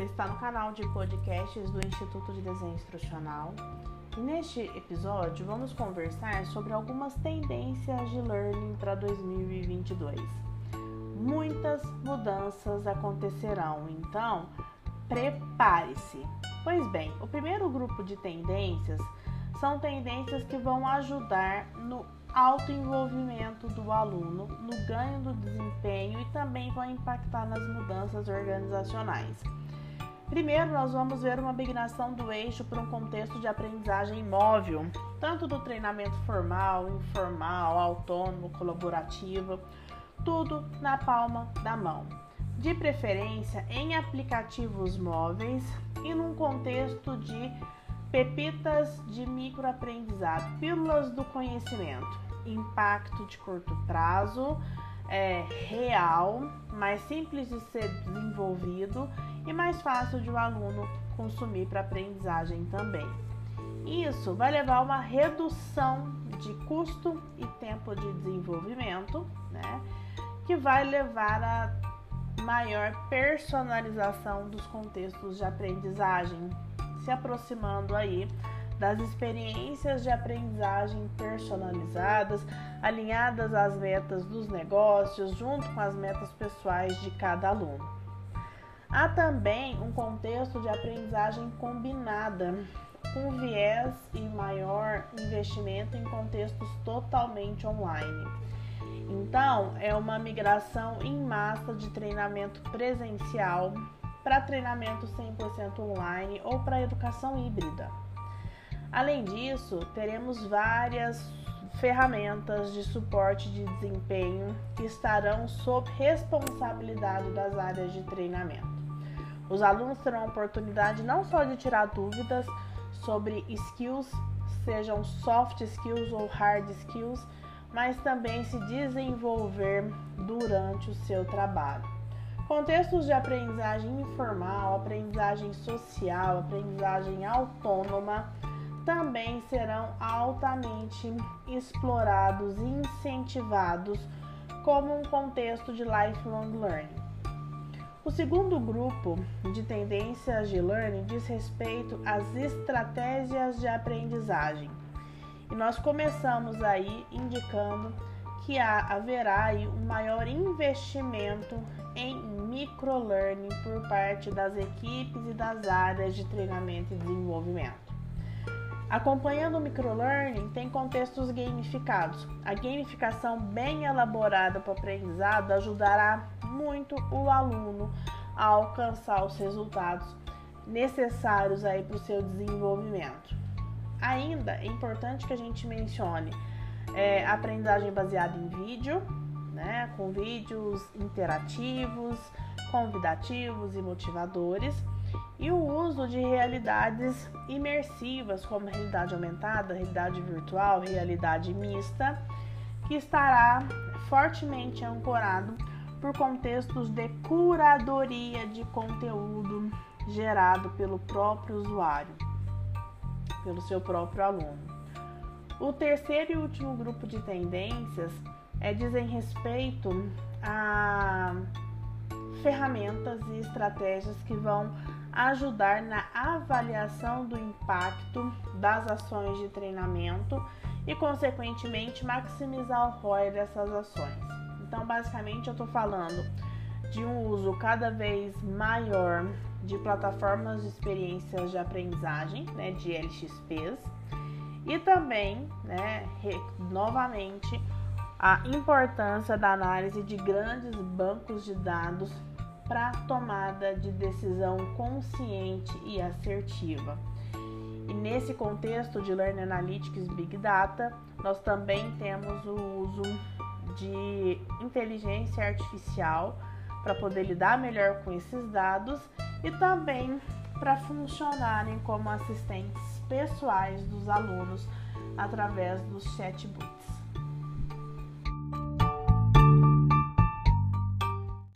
Você está no canal de podcasts do Instituto de Desenho Instrucional e neste episódio vamos conversar sobre algumas tendências de learning para 2022. Muitas mudanças acontecerão, então prepare-se. Pois bem, o primeiro grupo de tendências são tendências que vão ajudar no autoenvolvimento do aluno, no ganho do desempenho e também vão impactar nas mudanças organizacionais. Primeiro, nós vamos ver uma migração do eixo para um contexto de aprendizagem móvel, tanto do treinamento formal, informal, autônomo, colaborativo, tudo na palma da mão. De preferência em aplicativos móveis e num contexto de pepitas de microaprendizado, pílulas do conhecimento, impacto de curto prazo, é, real, mais simples de ser desenvolvido e mais fácil de o um aluno consumir para aprendizagem também. Isso vai levar a uma redução de custo e tempo de desenvolvimento, né? Que vai levar a maior personalização dos contextos de aprendizagem, se aproximando aí das experiências de aprendizagem personalizadas, alinhadas às metas dos negócios, junto com as metas pessoais de cada aluno. Há também um contexto de aprendizagem combinada, com viés e maior investimento em contextos totalmente online. Então, é uma migração em massa de treinamento presencial para treinamento 100% online ou para educação híbrida. Além disso, teremos várias ferramentas de suporte de desempenho que estarão sob responsabilidade das áreas de treinamento. Os alunos terão a oportunidade não só de tirar dúvidas sobre skills, sejam soft skills ou hard skills, mas também se desenvolver durante o seu trabalho. Contextos de aprendizagem informal, aprendizagem social, aprendizagem autônoma também serão altamente explorados e incentivados como um contexto de lifelong learning. O segundo grupo de tendências de learning diz respeito às estratégias de aprendizagem. E nós começamos aí indicando que haverá aí um maior investimento em microlearning por parte das equipes e das áreas de treinamento e desenvolvimento. Acompanhando o microlearning, tem contextos gamificados. A gamificação bem elaborada para o aprendizado ajudará muito o aluno a alcançar os resultados necessários aí para o seu desenvolvimento. Ainda é importante que a gente mencione é, aprendizagem baseada em vídeo, né, com vídeos interativos, convidativos e motivadores e o uso de realidades imersivas, como realidade aumentada, realidade virtual, realidade mista, que estará fortemente ancorado por contextos de curadoria de conteúdo gerado pelo próprio usuário, pelo seu próprio aluno. O terceiro e último grupo de tendências é dizem respeito a ferramentas e estratégias que vão ajudar na avaliação do impacto das ações de treinamento e, consequentemente, maximizar o ROI dessas ações. Então, basicamente, eu estou falando de um uso cada vez maior de plataformas de experiências de aprendizagem, né, de LXPs, e também, né, novamente, a importância da análise de grandes bancos de dados para tomada de decisão consciente e assertiva. E nesse contexto de Learning Analytics Big Data, nós também temos o uso de inteligência artificial para poder lidar melhor com esses dados e também para funcionarem como assistentes pessoais dos alunos através dos chatbots.